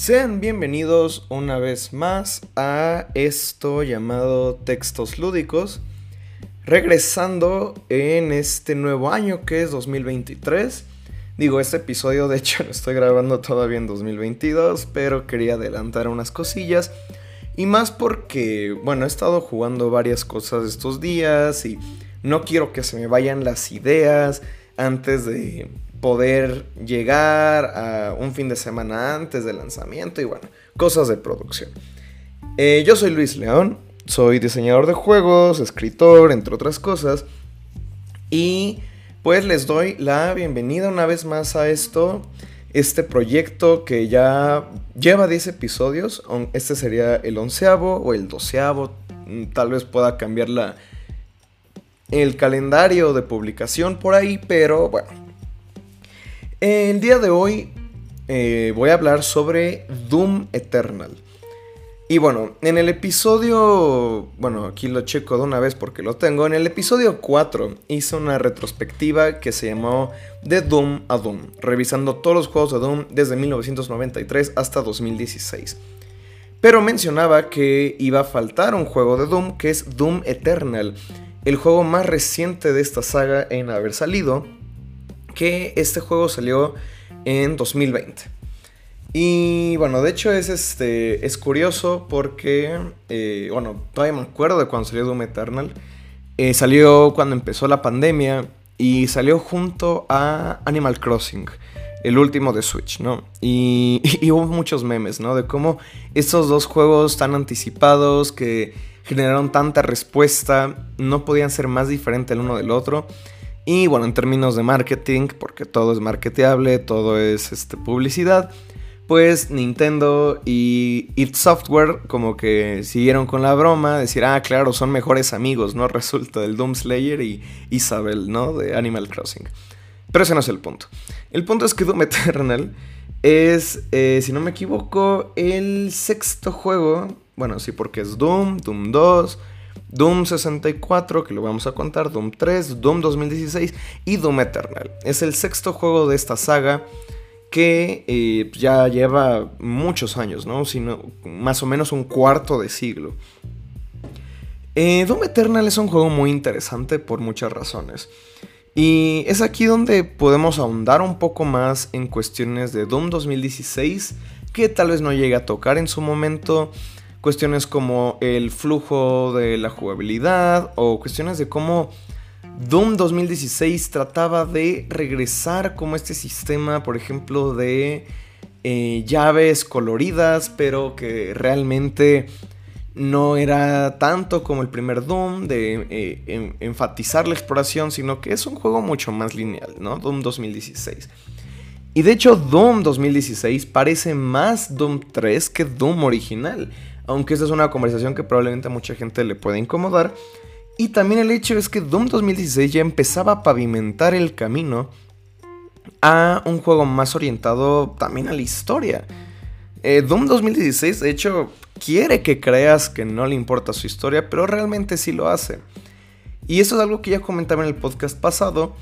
Sean bienvenidos una vez más a esto llamado Textos Lúdicos, regresando en este nuevo año que es 2023. Digo, este episodio de hecho lo estoy grabando todavía en 2022, pero quería adelantar unas cosillas. Y más porque, bueno, he estado jugando varias cosas estos días y no quiero que se me vayan las ideas antes de poder llegar a un fin de semana antes del lanzamiento y bueno, cosas de producción. Eh, yo soy Luis León, soy diseñador de juegos, escritor, entre otras cosas. Y pues les doy la bienvenida una vez más a esto, este proyecto que ya lleva 10 episodios. Este sería el onceavo o el doceavo, mm, tal vez pueda cambiar la, el calendario de publicación por ahí, pero bueno, el día de hoy eh, voy a hablar sobre Doom Eternal. Y bueno, en el episodio, bueno, aquí lo checo de una vez porque lo tengo, en el episodio 4 hice una retrospectiva que se llamó De Doom a Doom, revisando todos los juegos de Doom desde 1993 hasta 2016. Pero mencionaba que iba a faltar un juego de Doom que es Doom Eternal, el juego más reciente de esta saga en haber salido que este juego salió en 2020. Y bueno, de hecho es, este, es curioso porque, eh, bueno, todavía me acuerdo de cuando salió Doom Eternal. Eh, salió cuando empezó la pandemia y salió junto a Animal Crossing, el último de Switch, ¿no? Y, y, hubo muchos memes, ¿no? De cómo estos dos juegos tan anticipados que generaron tanta respuesta no podían ser más diferentes el uno del otro. Y bueno, en términos de marketing, porque todo es marketeable, todo es este, publicidad, pues Nintendo y It Software como que siguieron con la broma, decir, ah, claro, son mejores amigos, ¿no? Resulta del Doom Slayer y Isabel, ¿no? De Animal Crossing. Pero ese no es el punto. El punto es que Doom Eternal es, eh, si no me equivoco, el sexto juego. Bueno, sí, porque es Doom, Doom 2, Doom 64, que lo vamos a contar, Doom 3, Doom 2016 y Doom Eternal. Es el sexto juego de esta saga que eh, ya lleva muchos años, ¿no? Sino más o menos un cuarto de siglo. Eh, Doom Eternal es un juego muy interesante por muchas razones. Y es aquí donde podemos ahondar un poco más en cuestiones de Doom 2016 que tal vez no llegue a tocar en su momento cuestiones como el flujo de la jugabilidad o cuestiones de cómo Doom 2016 trataba de regresar como este sistema, por ejemplo, de eh, llaves coloridas, pero que realmente no era tanto como el primer Doom de eh, enfatizar la exploración, sino que es un juego mucho más lineal, ¿no? Doom 2016. Y de hecho Doom 2016 parece más Doom 3 que Doom original aunque esta es una conversación que probablemente a mucha gente le puede incomodar. Y también el hecho es que Doom 2016 ya empezaba a pavimentar el camino a un juego más orientado también a la historia. Eh, Doom 2016, de hecho, quiere que creas que no le importa su historia, pero realmente sí lo hace. Y eso es algo que ya comentaba en el podcast pasado.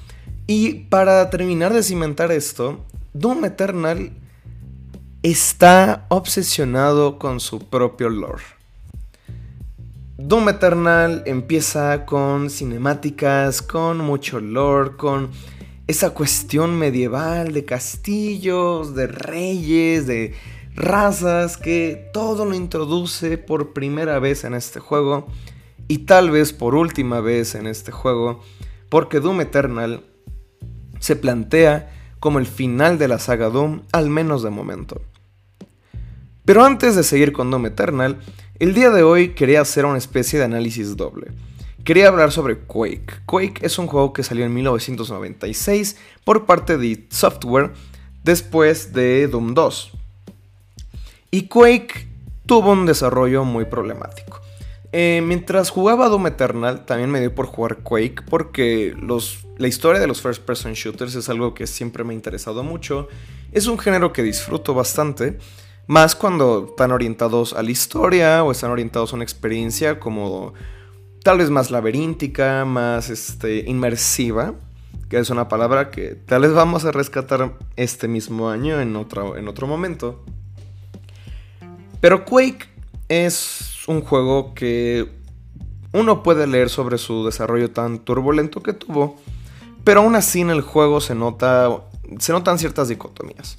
Y para terminar de cimentar esto, Doom Eternal está obsesionado con su propio lore. Doom Eternal empieza con cinemáticas, con mucho lore, con esa cuestión medieval de castillos, de reyes, de razas, que todo lo introduce por primera vez en este juego y tal vez por última vez en este juego, porque Doom Eternal se plantea como el final de la saga Doom, al menos de momento. Pero antes de seguir con Doom Eternal, el día de hoy quería hacer una especie de análisis doble. Quería hablar sobre Quake. Quake es un juego que salió en 1996 por parte de Software después de Doom 2. Y Quake tuvo un desarrollo muy problemático. Eh, mientras jugaba Doom Eternal, también me dio por jugar Quake porque la historia de los first person shooters es algo que siempre me ha interesado mucho. Es un género que disfruto bastante, más cuando están orientados a la historia o están orientados a una experiencia como tal vez más laberíntica, más este, inmersiva, que es una palabra que tal vez vamos a rescatar este mismo año en otro, en otro momento. Pero Quake es un juego que uno puede leer sobre su desarrollo tan turbulento que tuvo, pero aún así en el juego se, nota, se notan ciertas dicotomías.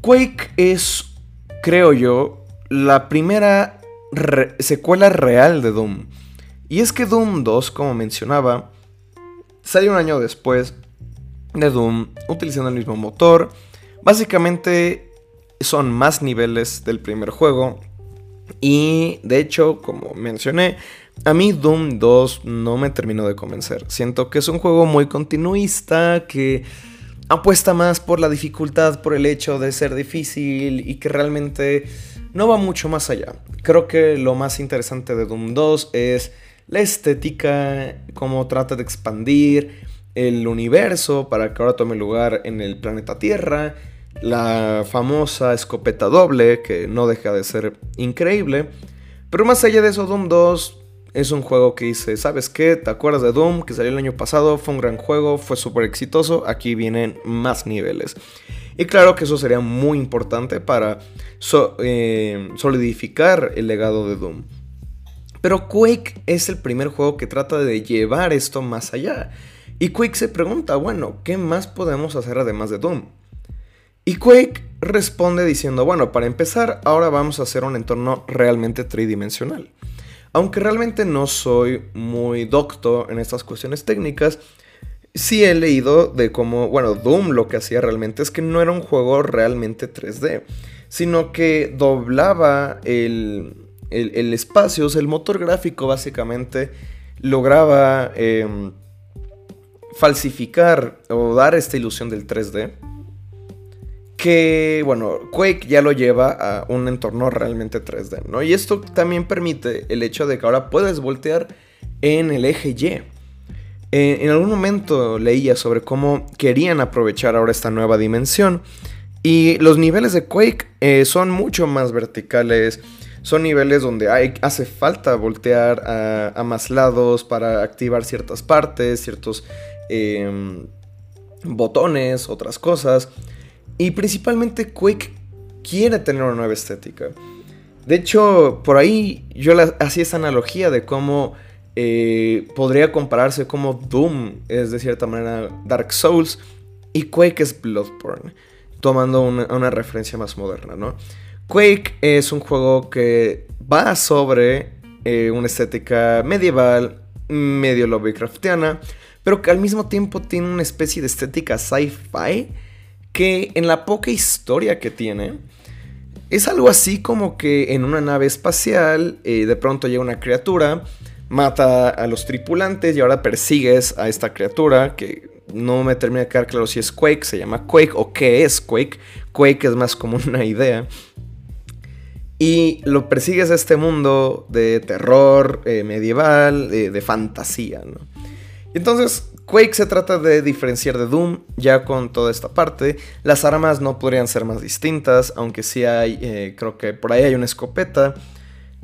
Quake es, creo yo, la primera secuela real de Doom. Y es que Doom 2, como mencionaba, salió un año después de Doom, utilizando el mismo motor. Básicamente son más niveles del primer juego. Y de hecho, como mencioné, a mí Doom 2 no me terminó de convencer. Siento que es un juego muy continuista, que apuesta más por la dificultad, por el hecho de ser difícil y que realmente no va mucho más allá. Creo que lo más interesante de Doom 2 es la estética, cómo trata de expandir el universo para que ahora tome lugar en el planeta Tierra, la famosa escopeta doble que no deja de ser increíble. Pero más allá de eso, Doom 2 es un juego que dice, ¿sabes qué? ¿Te acuerdas de Doom? Que salió el año pasado, fue un gran juego, fue súper exitoso, aquí vienen más niveles. Y claro que eso sería muy importante para eh, solidificar el legado de Doom. Pero Quake es el primer juego que trata de llevar esto más allá. Y Quake se pregunta, bueno, ¿qué más podemos hacer además de Doom? Y Quake responde diciendo, bueno, para empezar, ahora vamos a hacer un entorno realmente tridimensional. Aunque realmente no soy muy docto en estas cuestiones técnicas, sí he leído de cómo, bueno, Doom lo que hacía realmente es que no era un juego realmente 3D, sino que doblaba el, el, espacio, o sea, el motor gráfico básicamente lograba em, falsificar o dar esta ilusión del 3D que, bueno, Quake ya lo lleva a un entorno realmente 3D, ¿no? Y esto también permite el hecho de que ahora puedes voltear en el eje Y. Eh, en algún momento leía sobre cómo querían aprovechar ahora esta nueva dimensión y los niveles de Quake eh, son mucho más verticales, son niveles donde hay, hace falta voltear a, más lados para activar ciertas partes, ciertos em, botones, otras cosas. Y principalmente Quake quiere tener una nueva estética. De hecho, por ahí yo hacía esa analogía de cómo eh, podría compararse como Doom es de cierta manera Dark Souls y Quake es Bloodborne, tomando una, referencia más moderna, ¿no? Quake es un juego que va sobre eh, una estética medieval, medio Lovecraftiana, pero que al mismo tiempo tiene una especie de estética sci-fi que en la poca historia que tiene, es algo así como que en una nave espacial eh, de pronto llega una criatura, mata a los tripulantes y ahora persigues a esta criatura que no me termina de quedar claro si es Quake, se llama Quake o qué es Quake. Quake es más como una idea. Y lo persigues a este mundo de terror eh, medieval, de, fantasía, ¿no? Entonces Quake se trata de diferenciar de Doom ya con toda esta parte. Las armas no podrían ser más distintas, aunque sí hay, eh, creo que por ahí hay una escopeta.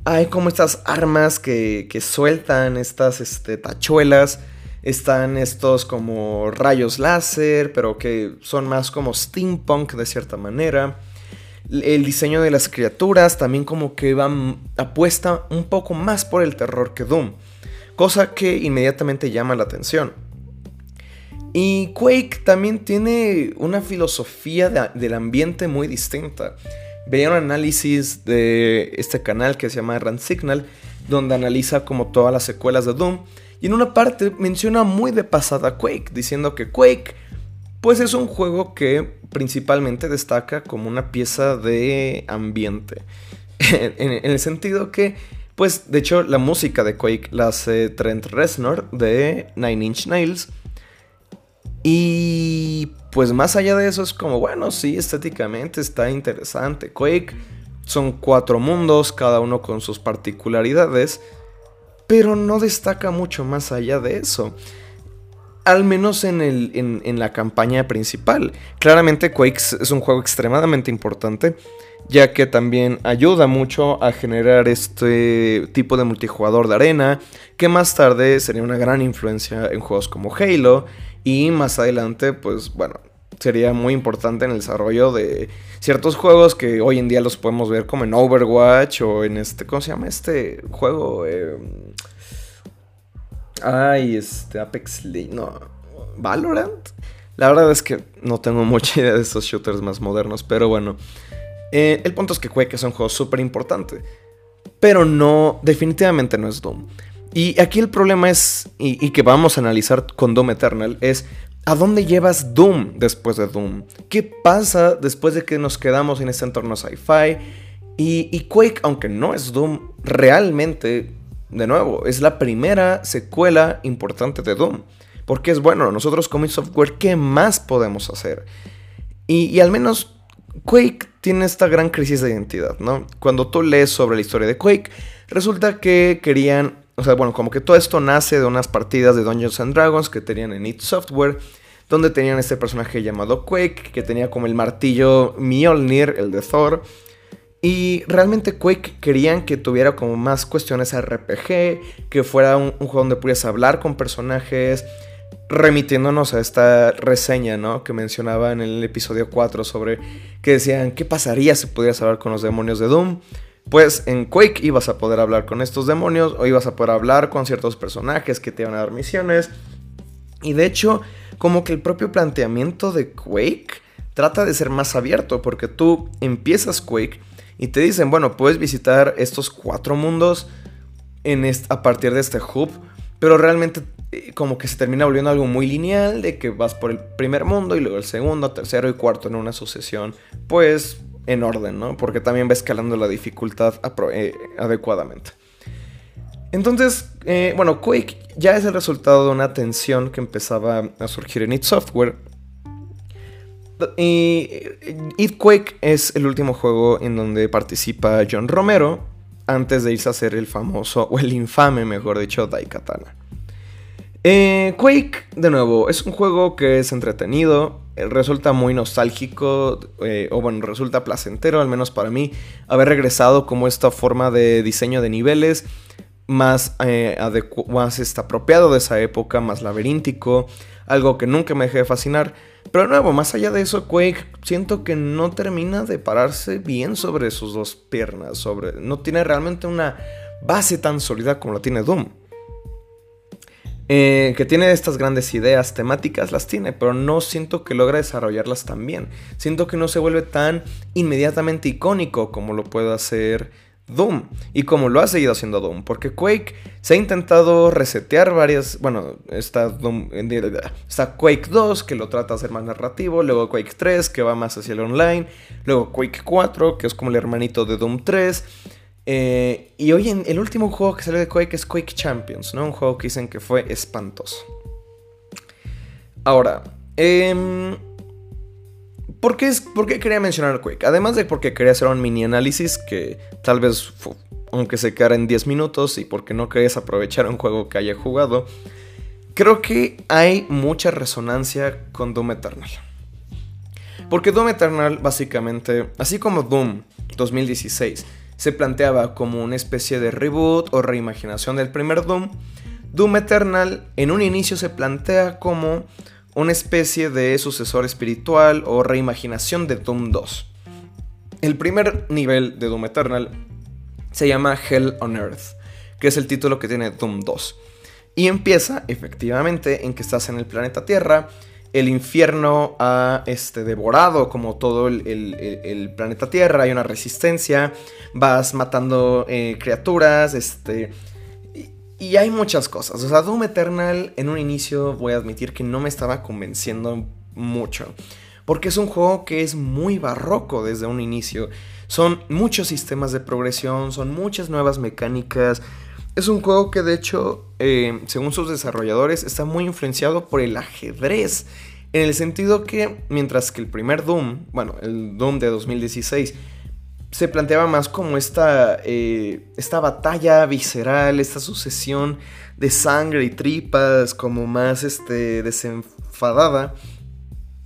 Hay como estas armas que, sueltan estas este, tachuelas. Están estos como rayos láser, pero que son más como steampunk de cierta manera. El diseño de las criaturas también como que van apuesta un poco más por el terror que Doom. Cosa que inmediatamente llama la atención. Y Quake también tiene una filosofía del ambiente muy distinta. Veía un análisis de este canal que se llama Run Signal, donde analiza como todas las secuelas de Doom. Y en una parte menciona muy de pasada Quake, diciendo que Quake pues es un juego que principalmente destaca como una pieza de ambiente. en, en, el sentido que, pues de hecho la música de Quake la hace Trent Reznor de Nine Inch Nails. Y pues más allá de eso es como, bueno, sí, estéticamente está interesante. Quake son cuatro mundos, cada uno con sus particularidades, pero no destaca mucho más allá de eso. Al menos en, el, en, la campaña principal. Claramente Quake es un juego extremadamente importante, ya que también ayuda mucho a generar este tipo de multijugador de arena, que más tarde sería una gran influencia en juegos como Halo y más adelante, pues bueno, sería muy importante en el desarrollo de ciertos juegos que hoy en día los podemos ver como en Overwatch o en este, ¿cómo se llama este juego? Eh, ay, este Apex League, no, Valorant. La verdad es que no tengo mucha idea de estos shooters más modernos, pero bueno. Eh, el punto es que Quake es un juego súper importante. Pero no, definitivamente no es Doom. Y aquí el problema es, y, que vamos a analizar con Doom Eternal, es ¿a dónde llevas Doom después de Doom? ¿Qué pasa después de que nos quedamos en este entorno sci-fi? Y, y Quake, aunque no es Doom, realmente, de nuevo, es la primera secuela importante de Doom. Porque es bueno, nosotros como software, ¿qué más podemos hacer? Y, al menos Quake tiene esta gran crisis de identidad, ¿no? Cuando tú lees sobre la historia de Quake, resulta que querían, o sea, bueno, como que todo esto nace de unas partidas de Dungeons and Dragons que tenían en It Software, donde tenían este personaje llamado Quake, que tenía como el martillo Mjolnir, el de Thor. Y realmente Quake querían que tuviera como más cuestiones RPG, que fuera un, juego donde pudieras hablar con personajes, remitiéndonos a esta reseña, ¿no? Que mencionaba en el episodio 4 sobre que decían, ¿qué pasaría si pudieras hablar con los demonios de Doom? Pues en Quake ibas a poder hablar con estos demonios o ibas a poder hablar con ciertos personajes que te iban a dar misiones. Y de hecho, como que el propio planteamiento de Quake trata de ser más abierto porque tú empiezas Quake y te dicen, bueno, puedes visitar estos cuatro mundos en a partir de este hub, pero realmente eh, como que se termina volviendo algo muy lineal, de que vas por el primer mundo y luego el segundo, tercero y cuarto en una sucesión, pues en orden, ¿no? Porque también va escalando la dificultad eh, adecuadamente. Entonces, eh, bueno, Quake ya es el resultado de una tensión que empezaba a surgir en id Software. Y It Quake es el último juego en donde participa John Romero antes de irse a hacer el famoso, o el infame, mejor dicho, Daikatana. Eh, Quake, de nuevo, es un juego que es entretenido, eh, resulta muy nostálgico, eh, o bueno, resulta placentero, al menos para mí, haber regresado como esta forma de diseño de niveles más, más está apropiado de esa época, más laberíntico, algo que nunca me dejé de fascinar. Pero de nuevo, más allá de eso, Quake siento que no termina de pararse bien sobre sus dos piernas, sobre, no tiene realmente una base tan sólida como la tiene Doom. Eh, que tiene estas grandes ideas temáticas, las tiene, pero no siento que logra desarrollarlas tan bien. Siento que no se vuelve tan inmediatamente icónico como lo puede hacer Doom y como lo ha seguido haciendo Doom, porque Quake se ha intentado resetear varias, bueno, está, Doom, está Quake 2 que lo trata de hacer más narrativo, luego Quake 3 que va más hacia el online, luego Quake 4 que es como el hermanito de Doom 3 eh, y hoy en el último juego que salió de Quake es Quake Champions, ¿no? Un juego que dicen que fue espantoso. Ahora, eh, ¿por, qué es, ¿por qué quería mencionar Quake? Además de porque quería hacer un mini análisis que tal vez, aunque se quedara en 10 minutos y porque no querías aprovechar un juego que haya jugado, creo que hay mucha resonancia con Doom Eternal. Porque Doom Eternal básicamente, así como Doom 2016, se planteaba como una especie de reboot o reimaginación del primer Doom, Doom Eternal en un inicio se plantea como una especie de sucesor espiritual o reimaginación de Doom 2. El primer nivel de Doom Eternal se llama Hell on Earth, que es el título que tiene Doom 2. Y empieza efectivamente en que estás en el planeta Tierra el infierno ha este, devorado como todo el, planeta Tierra, hay una resistencia, vas matando eh, criaturas, este... Y, hay muchas cosas. O sea, Doom Eternal en un inicio voy a admitir que no me estaba convenciendo mucho. Porque es un juego que es muy barroco desde un inicio. Son muchos sistemas de progresión, son muchas nuevas mecánicas. Es un juego que de hecho, eh, según sus desarrolladores, está muy influenciado por el ajedrez. En el sentido que, mientras que el primer Doom, bueno, el Doom de 2016, se planteaba más como esta, eh, esta batalla visceral, esta sucesión de sangre y tripas, como más este, desenfadada.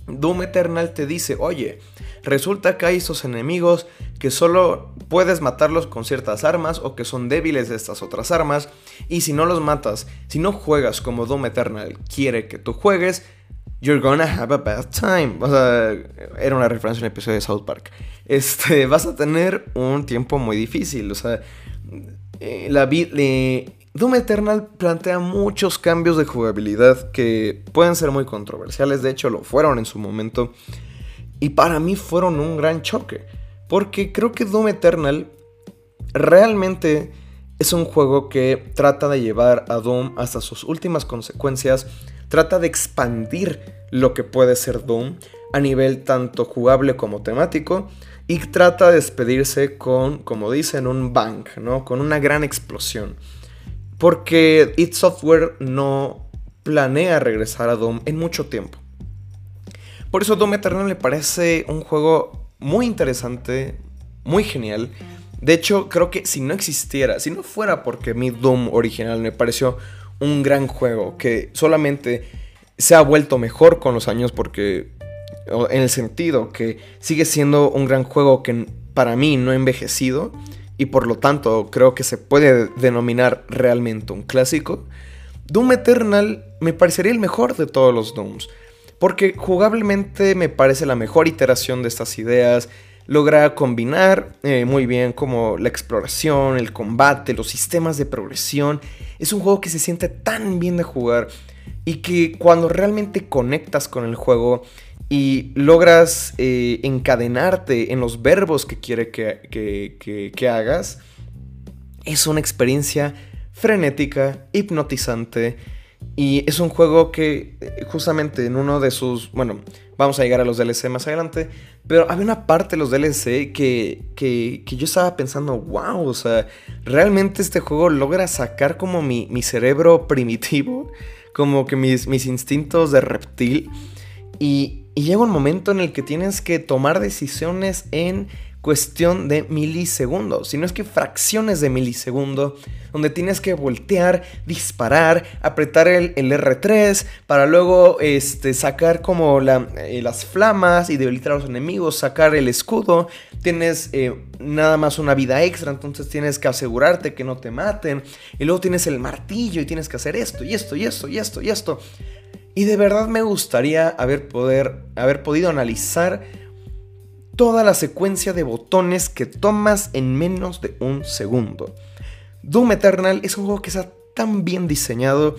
Doom Eternal te dice, oye, resulta que hay estos enemigos que solo puedes matarlos con ciertas armas o que son débiles de estas otras armas, y si no los matas, si no juegas como Doom Eternal quiere que tú juegues, You're gonna have a bad time. O sea, era una referencia a un episodio de South Park. Este, vas a tener un tiempo muy difícil. O sea, eh, la. Doom Eternal plantea muchos cambios de jugabilidad que pueden ser muy controversiales. De hecho, lo fueron en su momento. Y para mí fueron un gran choque. Porque creo que Doom Eternal realmente es un juego que trata de llevar a Doom hasta sus últimas consecuencias. Trata de expandir lo que puede ser Doom a nivel tanto jugable como temático. Y trata de despedirse con, como dicen, un bang, ¿no? Con una gran explosión. Porque id Software no planea regresar a Doom en mucho tiempo. Por eso Doom Eternal me parece un juego muy interesante, muy genial. De hecho, creo que si no existiera, si no fuera porque mi Doom original me pareció un gran juego, que solamente se ha vuelto mejor con los años porque, en el sentido que sigue siendo un gran juego que para mí no ha envejecido, y por lo tanto creo que se puede denominar realmente un clásico, Doom Eternal me parecería el mejor de todos los Dooms, porque jugablemente me parece la mejor iteración de estas ideas, logra combinar eh, muy bien como la exploración, el combate, los sistemas de progresión, es un juego que se siente tan bien de jugar y que cuando realmente conectas con el juego y logras eh, encadenarte en los verbos que quiere que, hagas, es una experiencia frenética, hipnotizante. Y es un juego que eh, justamente en uno de sus... Bueno, vamos a llegar a los DLC más adelante. Pero había una parte de los DLC que, que, yo estaba pensando, wow, o sea, realmente este juego logra sacar como mi, mi cerebro primitivo, como que mis, mis instintos de reptil. Y, y llega un momento en el que tienes que tomar decisiones en cuestión de milisegundos, si no es que fracciones de milisegundo, donde tienes que voltear, disparar, apretar el, R3 para luego este, sacar como eh, las flamas y debilitar a los enemigos, sacar el escudo, tienes eh, nada más una vida extra, entonces tienes que asegurarte que no te maten, y luego tienes el martillo y tienes que hacer esto y esto y esto y esto y esto. Y de verdad me gustaría haber, poder, haber podido analizar toda la secuencia de botones que tomas en menos de un segundo. Doom Eternal es un juego que está tan bien diseñado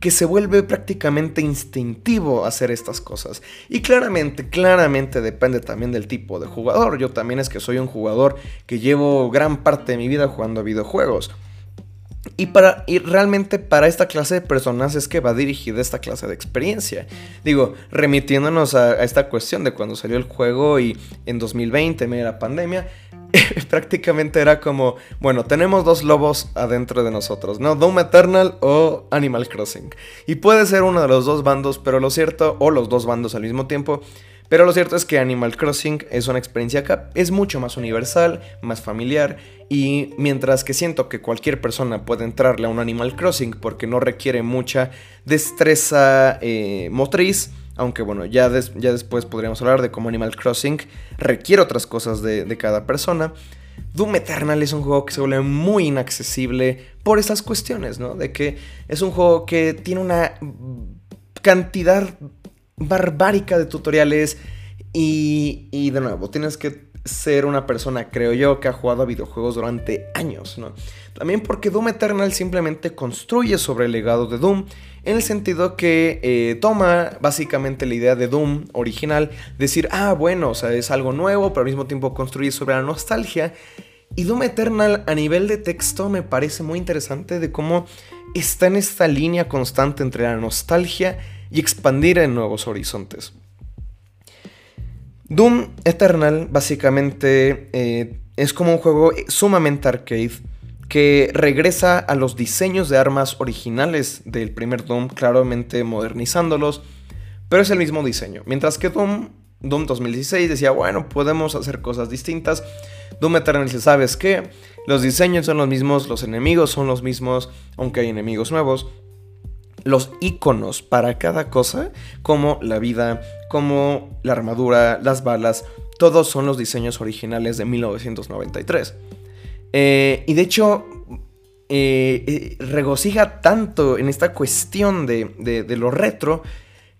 que se vuelve prácticamente instintivo hacer estas cosas. Y claramente, claramente depende también del tipo de jugador. Yo también es que soy un jugador que llevo gran parte de mi vida jugando a videojuegos. Y, para, y realmente para esta clase de personas es que va dirigida esta clase de experiencia. Digo, remitiéndonos a, esta cuestión de cuando salió el juego y en 2020, en medio de la pandemia, prácticamente era como, bueno, tenemos dos lobos adentro de nosotros, ¿no? Doom Eternal o Animal Crossing. Y puede ser uno de los dos bandos, pero lo cierto, o los dos bandos al mismo tiempo, pero lo cierto es que Animal Crossing es una experiencia que es mucho más universal, más familiar y mientras que siento que cualquier persona puede entrarle a un Animal Crossing porque no requiere mucha destreza eh, motriz, aunque bueno, ya, ya después podríamos hablar de cómo Animal Crossing requiere otras cosas de, de cada persona. Doom Eternal es un juego que se vuelve muy inaccesible por esas cuestiones, ¿no? De que es un juego que tiene una cantidad barbárica de tutoriales y, y de nuevo, tienes que ser una persona, creo yo, que ha jugado a videojuegos durante años, ¿no? También porque Doom Eternal simplemente construye sobre el legado de Doom, en el sentido que eh, toma básicamente la idea de Doom original, decir, ah, bueno, o sea, es algo nuevo, pero al mismo tiempo construye sobre la nostalgia. Y Doom Eternal a nivel de texto me parece muy interesante de cómo está en esta línea constante entre la nostalgia y expandir en nuevos horizontes. Doom Eternal básicamente eh, es como un juego sumamente arcade que regresa a los diseños de armas originales del primer Doom, claramente modernizándolos, pero es el mismo diseño. Mientras que Doom, Doom 2016 decía, bueno, podemos hacer cosas distintas. Doom Eternal dice, ¿sabes qué? Los diseños son los mismos, los enemigos son los mismos, aunque hay enemigos nuevos los iconos para cada cosa, como la vida, como la armadura, las balas, todos son los diseños originales de 1993. Eh, y de hecho, eh, eh, regocija tanto en esta cuestión de, de, lo retro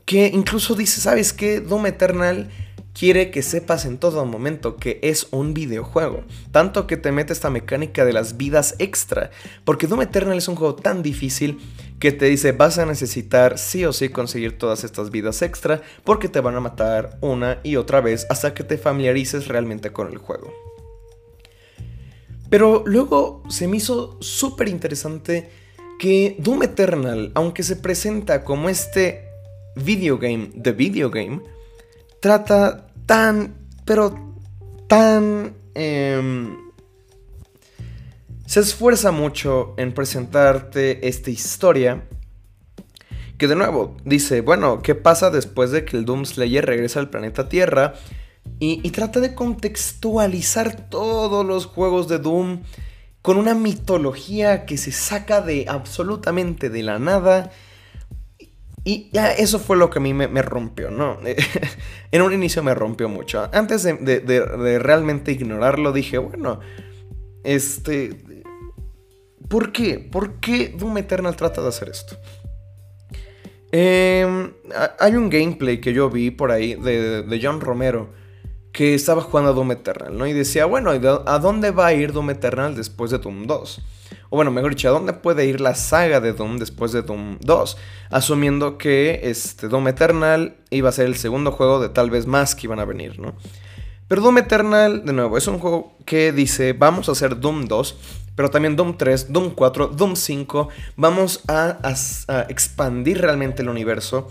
que incluso dice, ¿sabes qué? Doom Eternal quiere que sepas en todo momento que es un videojuego. Tanto que te mete esta mecánica de las vidas extra. Porque Doom Eternal es un juego tan difícil que te dice vas a necesitar sí o sí conseguir todas estas vidas extra porque te van a matar una y otra vez hasta que te familiarices realmente con el juego. Pero luego se me hizo súper interesante que Doom Eternal, aunque se presenta como este videogame de videogame, trata tan, pero tan... Em, se esfuerza mucho en presentarte esta historia. Que de nuevo dice, bueno, ¿qué pasa después de que el Doom Slayer regresa al planeta Tierra? Y, trata de contextualizar todos los juegos de Doom con una mitología que se saca de absolutamente de la nada y ya eso fue lo que a mí me, rompió, ¿no? en un inicio me rompió mucho. Antes de, realmente ignorarlo, dije, bueno, este... ¿Por qué? ¿Por qué Doom Eternal trata de hacer esto? Em, hay un gameplay que yo vi por ahí de John Romero que estaba jugando a Doom Eternal, ¿no? Y decía, bueno, ¿a dónde va a ir Doom Eternal después de Doom 2? O bueno, mejor dicho, ¿a dónde puede ir la saga de Doom después de Doom 2? Asumiendo que este, Doom Eternal iba a ser el segundo juego de tal vez más que iban a venir, ¿no? Pero Doom Eternal, de nuevo, es un juego que dice, vamos a hacer Doom 2, pero también Doom 3, Doom 4, Doom 5, vamos a, a expandir realmente el universo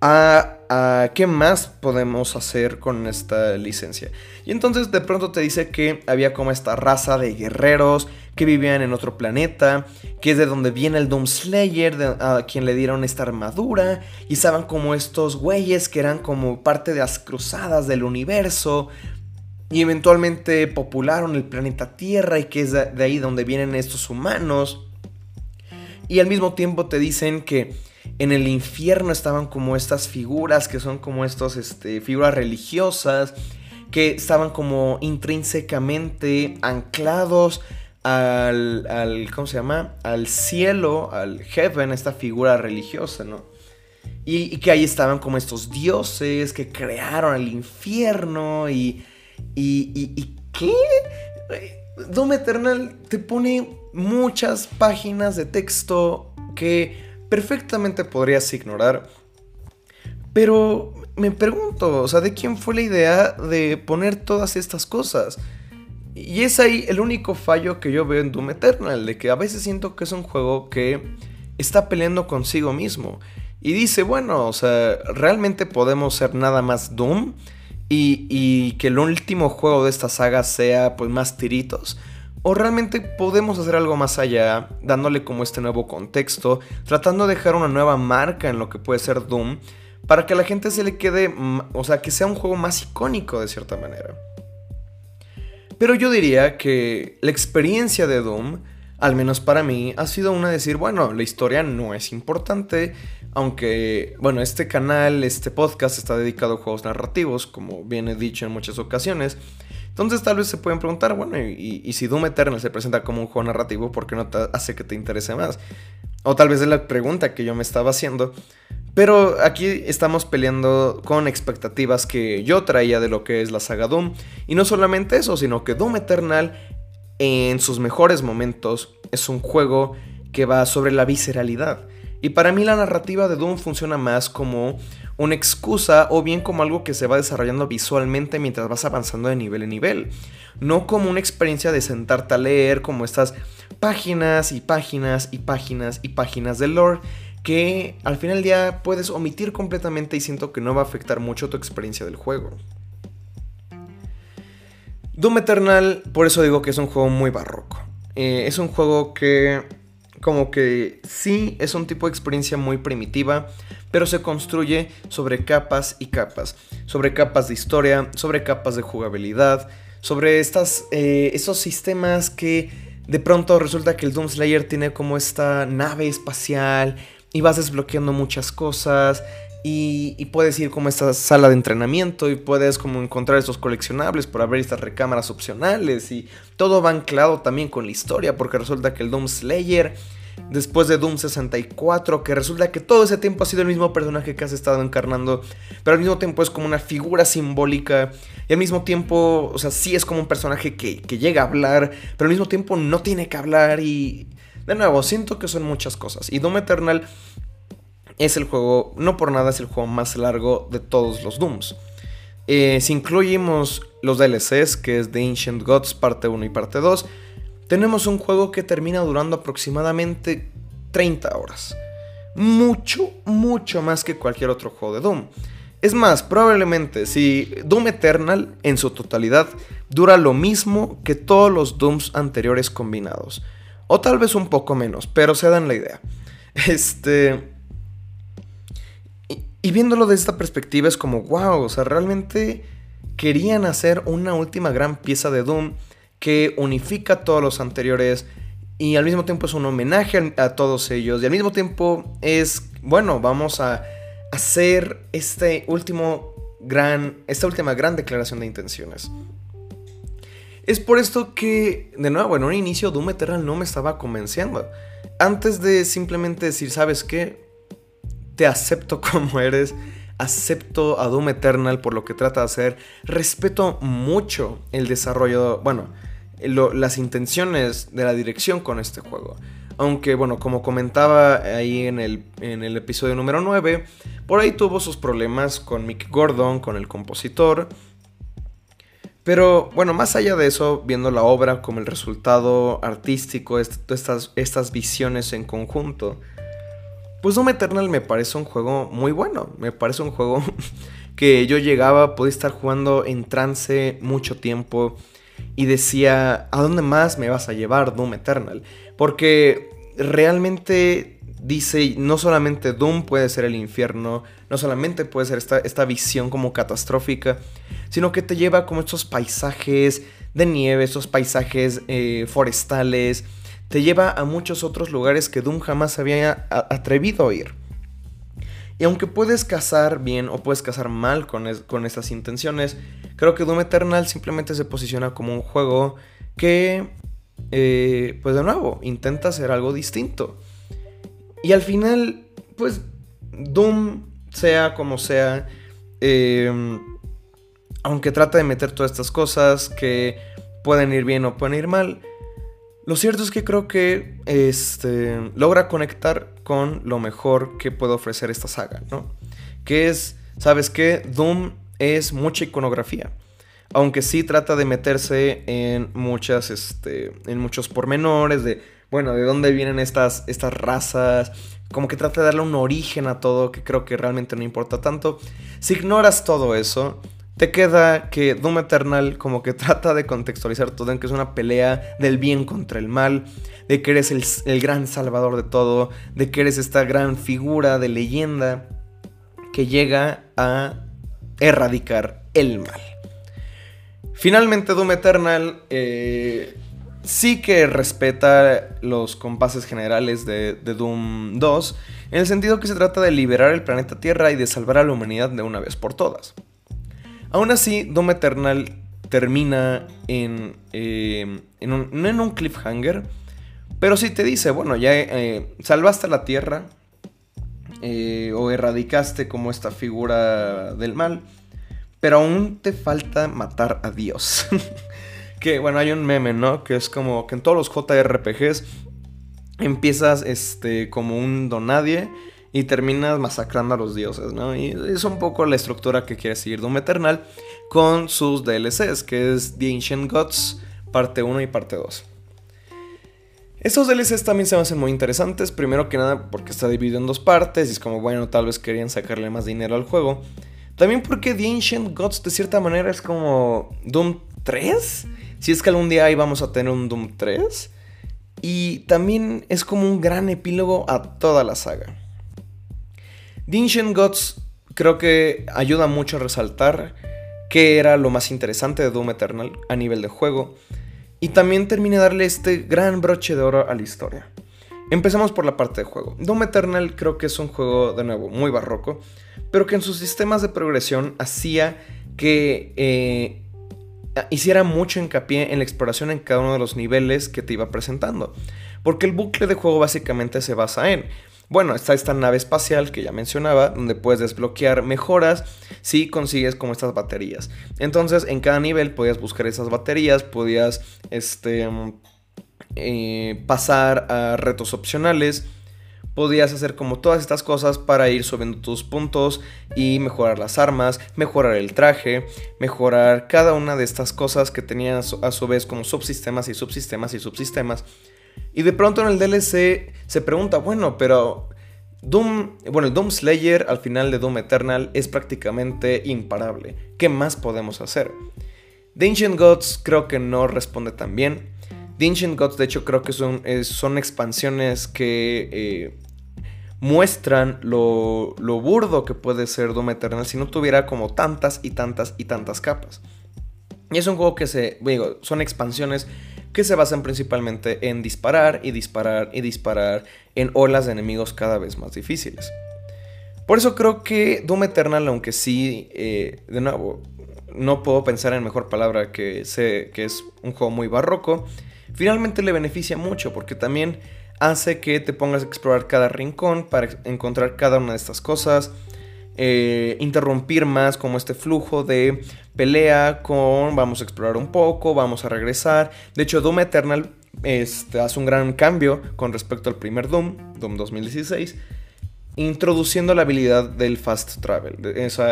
a, qué más podemos hacer con esta licencia. Y entonces de pronto te dice que había como esta raza de guerreros que vivían en otro planeta, que es de donde viene el Doom Slayer, a quien le dieron esta armadura, y estaban como estos güeyes que eran como parte de las cruzadas del universo, y eventualmente popularon el planeta Tierra, y que es de ahí donde vienen estos humanos. Y al mismo tiempo te dicen que en el infierno estaban como estas figuras que son como estas este, figuras religiosas que estaban como intrínsecamente anclados al, al, ¿cómo se llama? Al cielo, al heaven, esta figura religiosa, ¿no? Y, que ahí estaban como estos dioses que crearon el infierno y, y, y, y ¿qué? Doom Eternal te pone muchas páginas de texto que perfectamente podrías ignorar. Pero me pregunto, o sea, ¿de quién fue la idea de poner todas estas cosas? Y es ahí el único fallo que yo veo en Doom Eternal, de que a veces siento que es un juego que está peleando consigo mismo. Y dice, bueno, o sea, realmente podemos ser nada más Doom y, que el último juego de esta saga sea pues más tiritos. ¿O realmente podemos hacer algo más allá, dándole como este nuevo contexto, tratando de dejar una nueva marca en lo que puede ser Doom, para que a la gente se le quede, o sea, que sea un juego más icónico de cierta manera? Pero yo diría que la experiencia de Doom, al menos para mí, ha sido una de decir, bueno, la historia no es importante, aunque, bueno, este canal, este podcast está dedicado a juegos narrativos, como bien he dicho en muchas ocasiones, entonces tal vez se pueden preguntar, bueno, y, si Doom Eternal se presenta como un juego narrativo, ¿por qué no hace que te interese más? O tal vez es la pregunta que yo me estaba haciendo. Pero aquí estamos peleando con expectativas que yo traía de lo que es la saga Doom. Y no solamente eso, sino que Doom Eternal en sus mejores momentos es un juego que va sobre la visceralidad. Y para mí la narrativa de Doom funciona más como una excusa o bien como algo que se va desarrollando visualmente mientras vas avanzando de nivel en nivel. No como una experiencia de sentarte a leer como estas páginas y páginas y páginas y páginas de lore que al final del día puedes omitir completamente y siento que no va a afectar mucho tu experiencia del juego. Doom Eternal, por eso digo que es un juego muy barroco. Eh, es un juego que como que sí es un tipo de experiencia muy primitiva, pero se construye sobre capas y capas, sobre capas de historia, sobre capas de jugabilidad, sobre estas, eh, estos sistemas que de pronto resulta que el Doom Slayer tiene como esta nave espacial y vas desbloqueando muchas cosas y, puedes ir como esta sala de entrenamiento y puedes como encontrar estos coleccionables por abrir estas recámaras opcionales y todo va anclado también con la historia porque resulta que el Doom Slayer después de Doom 64, que resulta que todo ese tiempo ha sido el mismo personaje que has estado encarnando, pero al mismo tiempo es como una figura simbólica, y al mismo tiempo, o sea, sí es como un personaje que, que llega a hablar, pero al mismo tiempo no tiene que hablar y... De nuevo, siento que son muchas cosas. Y Doom Eternal es el juego, no por nada es el juego más largo de todos los Dooms. Eh, si incluimos los DLCs, que es The Ancient Gods parte 1 y parte 2, tenemos un juego que termina durando aproximadamente 30 horas. Mucho, mucho más que cualquier otro juego de Doom. Es más, probablemente si Doom Eternal en su totalidad dura lo mismo que todos los Dooms anteriores combinados. O tal vez un poco menos, pero se dan la idea. Este... Y, viéndolo desde esta perspectiva es como, wow, o sea, realmente querían hacer una última gran pieza de Doom que unifica todos los anteriores y al mismo tiempo es un homenaje a, todos ellos y al mismo tiempo es, bueno, vamos a hacer este último gran, esta última gran declaración de intenciones. Es por esto que, de nuevo, en un inicio Doom Eternal no me estaba convenciendo. Antes de simplemente decir, ¿sabes qué? Te acepto como eres, acepto a Doom Eternal por lo que trata de hacer, respeto mucho el desarrollo, bueno, las intenciones de la dirección con este juego. Aunque, bueno, como comentaba ahí en el, en el episodio número 9, por ahí tuvo sus problemas con Mick Gordon, con el compositor. Pero bueno, más allá de eso, viendo la obra como el resultado artístico, estas, estas visiones en conjunto, pues Doom Eternal me parece un juego muy bueno. Me parece un juego que yo llegaba, podía estar jugando en trance mucho tiempo y decía, ¿a dónde más me vas a llevar Doom Eternal? Porque realmente dice, no solamente Doom puede ser el infierno, no solamente puede ser esta, esta visión como catastrófica, sino que te lleva como estos paisajes de nieve, estos paisajes eh, forestales, te lleva a muchos otros lugares que Doom jamás había atrevido a ir. Y aunque puedes cazar bien o puedes cazar mal con, con estas intenciones, creo que Doom Eternal simplemente se posiciona como un juego que, eh, pues de nuevo, intenta hacer algo distinto. Y al final, pues Doom, sea como sea, eh, aunque trata de meter todas estas cosas que pueden ir bien o pueden ir mal, lo cierto es que creo que este, logra conectar con lo mejor que puede ofrecer esta saga, ¿no? Que es, ¿sabes qué? Doom es mucha iconografía. Aunque sí trata de meterse en muchas, este, en muchos pormenores de, bueno, de dónde vienen estas, estas razas. Como que trata de darle un origen a todo que creo que realmente no importa tanto. Si ignoras todo eso, te queda que Doom Eternal como que trata de contextualizar todo en que es una pelea del bien contra el mal, de que eres el, gran salvador de todo, de que eres esta gran figura de leyenda que llega a erradicar el mal. Finalmente Doom Eternal eh, sí que respeta los compases generales de, de Doom 2, en el sentido que se trata de liberar el planeta Tierra y de salvar a la humanidad de una vez por todas. Aún así, Doom Eternal termina en, eh, un, no en un cliffhanger, pero sí te dice, bueno, ya eh, salvaste la Tierra eh, o erradicaste como esta figura del mal, pero aún te falta matar a Dios. que bueno, hay un meme, ¿no? Que es como que en todos los JRPGs empiezas este, como un donadie y terminas masacrando a los dioses, ¿no? Y es un poco la estructura que quiere seguir Doom Eternal con sus DLCs, que es The Ancient Gods, parte 1 y parte 2. Estos DLCs también se me hacen muy interesantes, primero que nada porque está dividido en dos partes y es como, bueno, tal vez querían sacarle más dinero al juego. También porque The Ancient Gods de cierta manera es como Doom 3, si es que algún día ahí vamos a tener un Doom 3. Y también es como un gran epílogo a toda la saga. Ancient Gods creo que ayuda mucho a resaltar qué era lo más interesante de Doom Eternal a nivel de juego y también termina de darle este gran broche de oro a la historia. Empecemos por la parte de juego. Doom Eternal creo que es un juego de nuevo muy barroco, pero que en sus sistemas de progresión hacía que eh, hiciera mucho hincapié en la exploración en cada uno de los niveles que te iba presentando. Porque el bucle de juego básicamente se basa en bueno, está esta nave espacial que ya mencionaba, donde puedes desbloquear mejoras si consigues como estas baterías. Entonces, en cada nivel podías buscar esas baterías, podías este, eh, pasar a retos opcionales, podías hacer como todas estas cosas para ir subiendo tus puntos y mejorar las armas, mejorar el traje, mejorar cada una de estas cosas que tenían a su vez como subsistemas y subsistemas y subsistemas y de pronto en el DLC se pregunta, bueno, pero Doom, bueno, el Doom Slayer al final de Doom Eternal es prácticamente imparable. ¿Qué más podemos hacer? The Ancient Gods creo que no responde tan bien. The Ancient Gods de hecho creo que son, son expansiones que eh, muestran lo, lo burdo que puede ser Doom Eternal si no tuviera como tantas y tantas y tantas capas. Y es un juego que se, digo, son expansiones que se basan principalmente en disparar y disparar y disparar en olas de enemigos cada vez más difíciles. Por eso creo que Doom Eternal, aunque sí, eh, de nuevo, no puedo pensar en mejor palabra que, sé que es un juego muy barroco, finalmente le beneficia mucho porque también hace que te pongas a explorar cada rincón para encontrar cada una de estas cosas, eh, interrumpir más como este flujo de pelea con vamos a explorar un poco, vamos a regresar. De hecho, Doom Eternal este, hace un gran cambio con respecto al primer Doom, Doom 2016, introduciendo la habilidad del fast travel.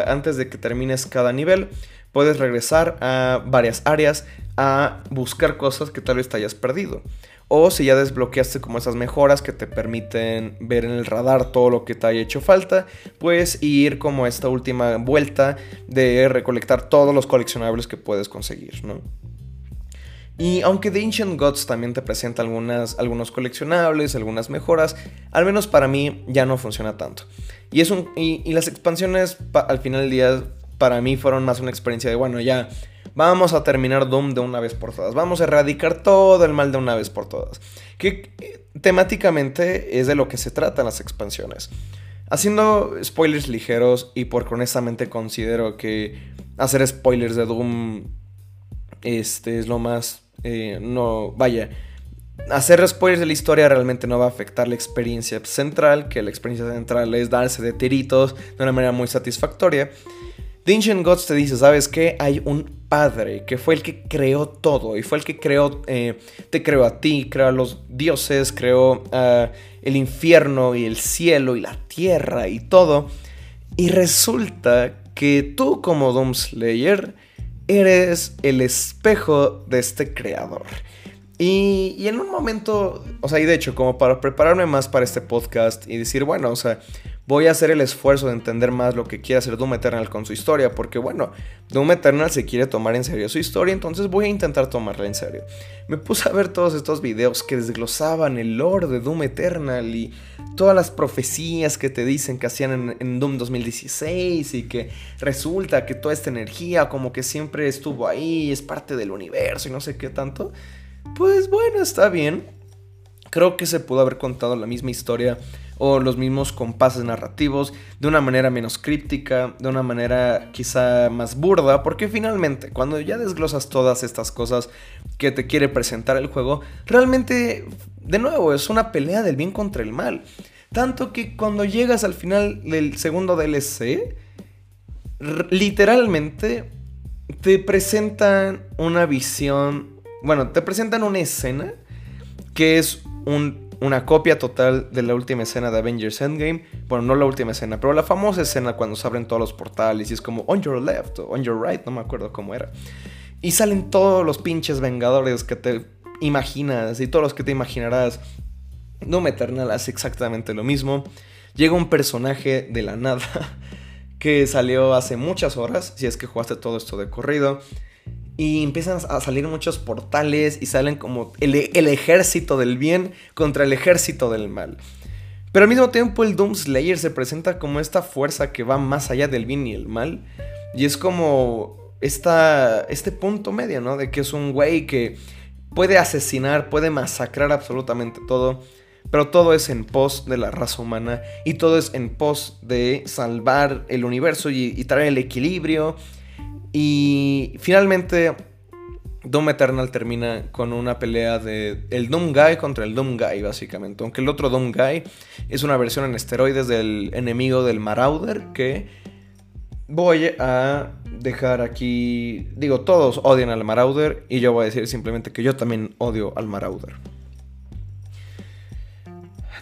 antes de que termines cada nivel, puedes regresar a varias áreas a buscar cosas que tal vez te hayas perdido. O si ya desbloqueaste como esas mejoras que te permiten ver en el radar todo lo que te haya hecho falta, pues ir como esta última vuelta de recolectar todos los coleccionables que puedes conseguir, ¿no? Y aunque The Ancient Gods también te presenta algunas, algunos coleccionables, algunas mejoras, al menos para mí ya no funciona tanto. Y, es un, y, las expansiones al final del día para mí fueron más una experiencia de, bueno, ya Vamos a terminar Doom de una vez por todas. Vamos a erradicar todo el mal de una vez por todas. Que eh, temáticamente es de lo que se tratan las expansiones. Haciendo spoilers ligeros y porque honestamente considero que hacer spoilers de Doom este es lo más eh, no vaya hacer spoilers de la historia realmente no va a afectar la experiencia central que la experiencia central es darse de tiritos de una manera muy satisfactoria The Ancient Gods te dice, ¿sabes qué? Hay un padre que fue el que creó todo y fue el que creó, eh, te creó a ti, creó a los dioses, creó uh, el infierno y el cielo y la tierra y todo. Y resulta que tú como Doom Slayer eres el espejo de este creador. Y, en un momento, o sea, y de hecho, como para prepararme más para este podcast y decir, bueno, o sea, voy a hacer el esfuerzo de entender más lo que quiere hacer Doom Eternal con su historia, porque bueno, Doom Eternal se quiere tomar en serio su historia, entonces voy a intentar tomarla en serio. Me puse a ver todos estos videos que desglosaban el lore de Doom Eternal y todas las profecías que te dicen que hacían en, Doom 2016 y que resulta que toda esta energía como que siempre estuvo ahí, es parte del universo y no sé qué tanto. Pues bueno, está bien. Creo que se pudo haber contado la misma historia o los mismos compases narrativos de una manera menos críptica, de una manera quizá más burda, porque finalmente cuando ya desglosas todas estas cosas que te quiere presentar el juego, realmente, de nuevo, es una pelea del bien contra el mal. Tanto que cuando llegas al final del segundo DLC, literalmente te presentan una visión, bueno, te presentan una escena que es un una copia total de la última escena de Avengers Endgame. Bueno, no la última escena, pero la famosa escena cuando se abren todos los portales y es como on your left o on your right, no me acuerdo cómo era. Y salen todos los pinches vengadores que te imaginas y todos los que te imaginarás. Doom Eternal hace exactamente lo mismo. Llega un personaje de la nada que salió hace muchas horas, si es que jugaste todo esto de corrido. Y empiezan a salir muchos portales y salen como el, ejército del bien contra el ejército del mal. Pero al mismo tiempo el Doom Slayer se presenta como esta fuerza que va más allá del bien y el mal. Y es como esta, este punto medio, ¿no? De que es un güey que puede asesinar, puede masacrar absolutamente todo. Pero todo es en pos de la raza humana y todo es en pos de salvar el universo y traer el equilibrio y finalmente Doom Eternal termina con una pelea de el Doom Guy contra el Doom Guy, básicamente. Aunque el otro Doom Guy es una versión en esteroides del enemigo del Marauder que voy a dejar aquí. Digo, todos odian al Marauder y yo voy a decir simplemente que yo también odio al Marauder.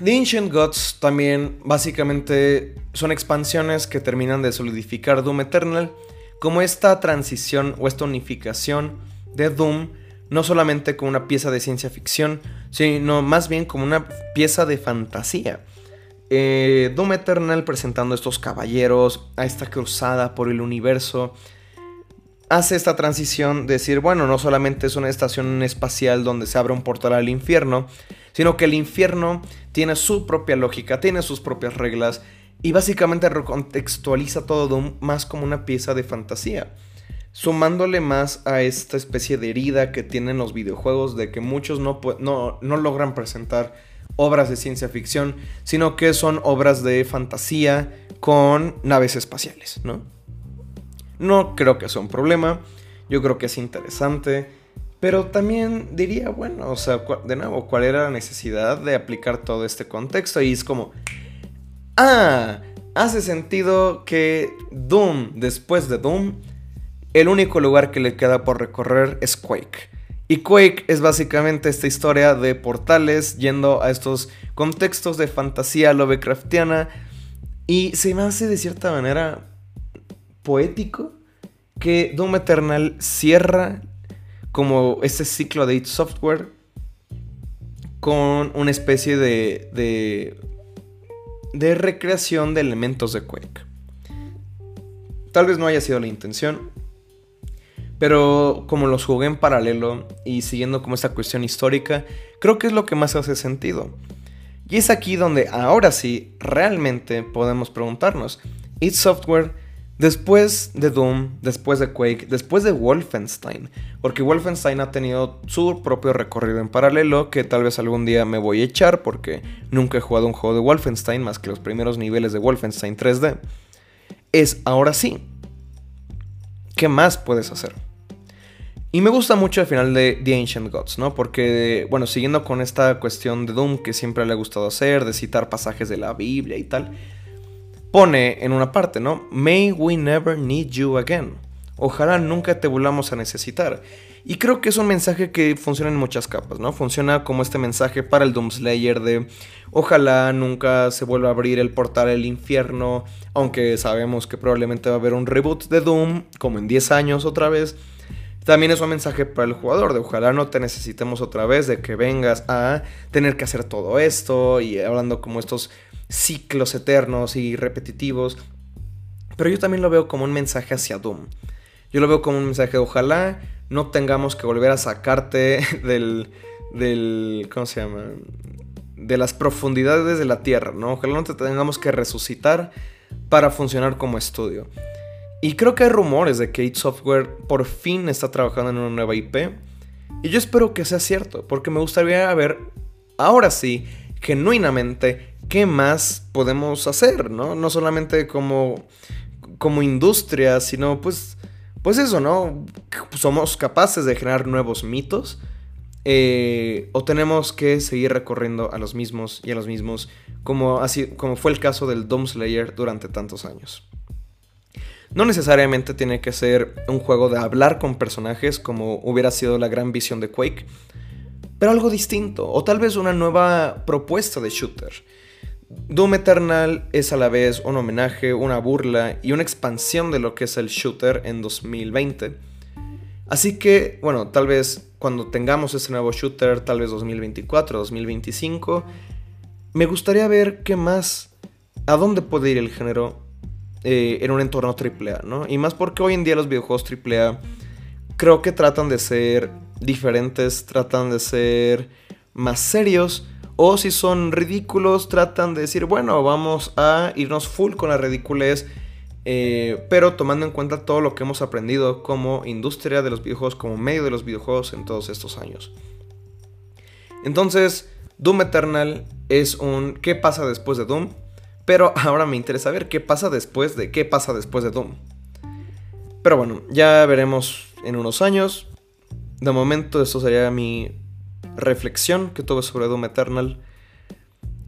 The Ancient Gods también básicamente son expansiones que terminan de solidificar Doom Eternal como esta transición o esta unificación de Doom no solamente como una pieza de ciencia ficción, sino más bien como una pieza de fantasía. Eh, Doom Eternal presentando a estos caballeros, a esta cruzada por el universo, hace esta transición de decir, bueno, no solamente es una estación espacial donde se abre un portal al infierno, sino que el infierno tiene su propia lógica, tiene sus propias reglas y básicamente recontextualiza todo más como una pieza de fantasía sumándole más a esta especie de herida que tienen los videojuegos de que muchos no, no, no, logran presentar obras de ciencia ficción, sino que son obras de fantasía con naves espaciales, ¿no? No creo que sea un problema, yo creo que es interesante, pero también diría, bueno, o sea, de nuevo, ¿cuál era la necesidad de aplicar todo este contexto? Y es como, ah, hace sentido que Doom, después de Doom, el único lugar que le queda por recorrer es Quake. Y Quake es básicamente esta historia de portales yendo a estos contextos de fantasía Lovecraftiana. Y se me hace de cierta manera poético que Doom Eternal cierra como este ciclo de id Software con una especie de, de, de recreación de elementos de Quake. Tal vez no haya sido la intención, pero como los jugué en paralelo y siguiendo como esta cuestión histórica, creo que es lo que más hace sentido. Y es aquí donde ahora sí realmente podemos preguntarnos, id Software después de Doom, después de Quake, después de Wolfenstein, porque Wolfenstein ha tenido su propio recorrido en paralelo que tal vez algún día me voy a echar porque nunca he jugado un juego de Wolfenstein más que los primeros niveles de Wolfenstein 3D. Es ahora sí. ¿Qué más puedes hacer? Y me gusta mucho el final de The Ancient Gods, ¿no? Porque, bueno, siguiendo con esta cuestión de Doom que siempre le ha gustado hacer, de citar pasajes de la Biblia y tal, pone en una parte, ¿no? May we never need you again. Ojalá nunca te volvamos a necesitar. Y creo que es un mensaje que funciona en muchas capas, ¿no? Funciona como este mensaje para el Doomslayer de ojalá nunca se vuelva a abrir el portal del infierno, aunque sabemos que probablemente va a haber un reboot de Doom, como en 10 años otra vez. También es un mensaje para el jugador de ojalá no te necesitemos otra vez, de que vengas a tener que hacer todo esto y hablando como estos ciclos eternos y repetitivos. Pero yo también lo veo como un mensaje hacia Doom. Yo lo veo como un mensaje ojalá no tengamos que volver a sacarte del, del ¿cómo se llama? De las profundidades de la Tierra, ¿no? Ojalá no te tengamos que resucitar para funcionar como estudio. Y creo que hay rumores de que id Software por fin está trabajando en una nueva IP. Y yo espero que sea cierto, porque me gustaría ver, ahora sí, genuinamente, qué más podemos hacer, ¿no? No solamente como, como industria, sino pues, pues eso, ¿no? Somos capaces de generar nuevos mitos. Eh, o tenemos que seguir recorriendo a los mismos y a los mismos, como, así, como fue el caso del Doom Slayer durante tantos años. No necesariamente tiene que ser un juego de hablar con personajes como hubiera sido la gran visión de Quake, pero algo distinto, o tal vez una nueva propuesta de shooter. Doom Eternal es a la vez un homenaje, una burla y una expansión de lo que es el shooter en 2020. Así que, bueno, tal vez cuando tengamos ese nuevo shooter, tal vez 2024, 2025, me gustaría ver qué más, a dónde puede ir el género eh, en un entorno AAA, ¿no? Y más porque hoy en día los videojuegos AAA creo que tratan de ser diferentes, tratan de ser más serios. O si son ridículos, tratan de decir, bueno, vamos a irnos full con la ridiculez. Eh, pero tomando en cuenta todo lo que hemos aprendido como industria de los videojuegos, como medio de los videojuegos en todos estos años. Entonces, Doom Eternal es un ¿qué pasa después de Doom? Pero ahora me interesa ver qué pasa después de qué pasa después de Doom. Pero bueno, ya veremos en unos años. De momento, esto sería mi reflexión que tuve sobre Doom Eternal.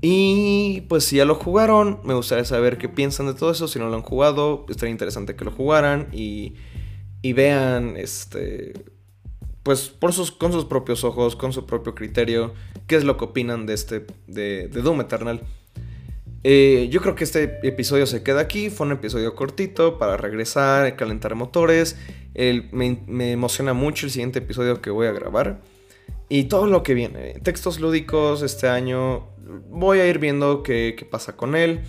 Y pues si ya lo jugaron, me gustaría saber qué piensan de todo eso. Si no lo han jugado, estaría interesante que lo jugaran y, y vean, este, pues por sus, con sus propios ojos, con su propio criterio, qué es lo que opinan de este, de, de Doom Eternal. Eh, yo creo que este episodio se queda aquí. Fue un episodio cortito para regresar, calentar motores. me, emociona mucho el siguiente episodio que voy a grabar. Y todo lo que viene. Textos lúdicos este año. Voy a ir viendo qué, qué pasa con él.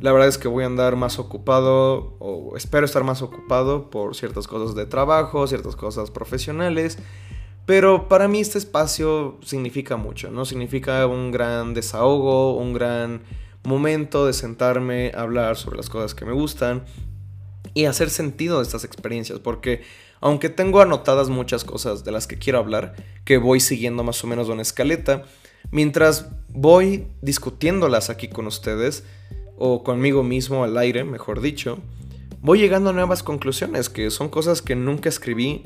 La verdad es que voy a andar más ocupado, o espero estar más ocupado por ciertas cosas de trabajo, ciertas cosas profesionales. Pero para mí este espacio significa mucho, ¿no? Significa un gran desahogo, un gran momento de sentarme a hablar sobre las cosas que me gustan y hacer sentido de estas experiencias, porque aunque tengo anotadas muchas cosas de las que quiero hablar, que voy siguiendo más o menos una escaleta, mientras voy discutiéndolas aquí con ustedes, o conmigo mismo al aire, mejor dicho, voy llegando a nuevas conclusiones, que son cosas que nunca escribí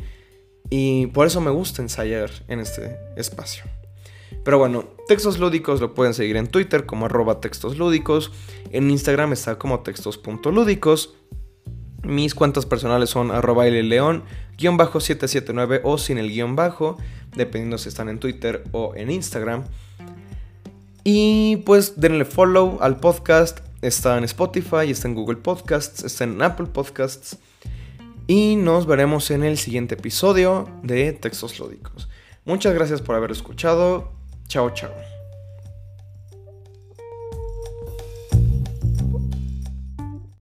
y por eso me gusta ensayar en este espacio. Pero bueno, textos lúdicos lo pueden seguir en Twitter como arroba textos. En Instagram está como textos.lúdicos. Mis cuentas personales son arroba león, guion bajo 779 o sin el guion bajo, dependiendo si están en Twitter o en Instagram. Y pues denle follow al podcast. Está en Spotify, está en Google Podcasts, está en Apple Podcasts. Y nos veremos en el siguiente episodio de Textos Lúdicos. Muchas gracias por haber escuchado. Chao, chao.